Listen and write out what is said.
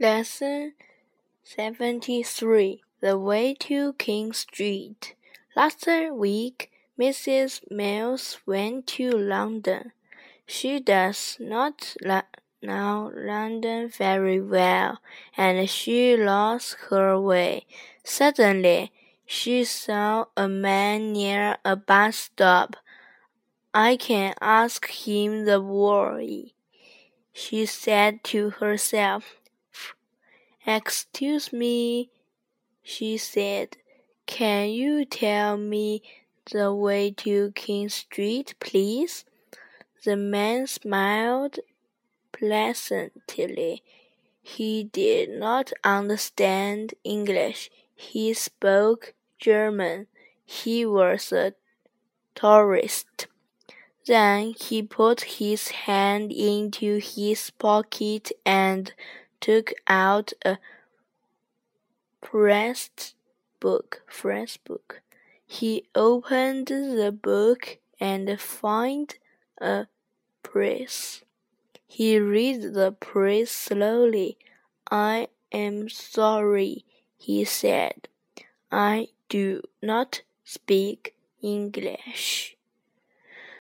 Lesson 73 The Way to King Street. Last week, Mrs. Mills went to London. She does not know London very well, and she lost her way. Suddenly, she saw a man near a bus stop. I can ask him the way, she said to herself. Excuse me, she said. Can you tell me the way to King Street, please? The man smiled pleasantly. He did not understand English. He spoke German. He was a tourist. Then he put his hand into his pocket and took out a pressed book. Fresh book. He opened the book and found a press. He read the press slowly. I am sorry, he said. I do not speak English.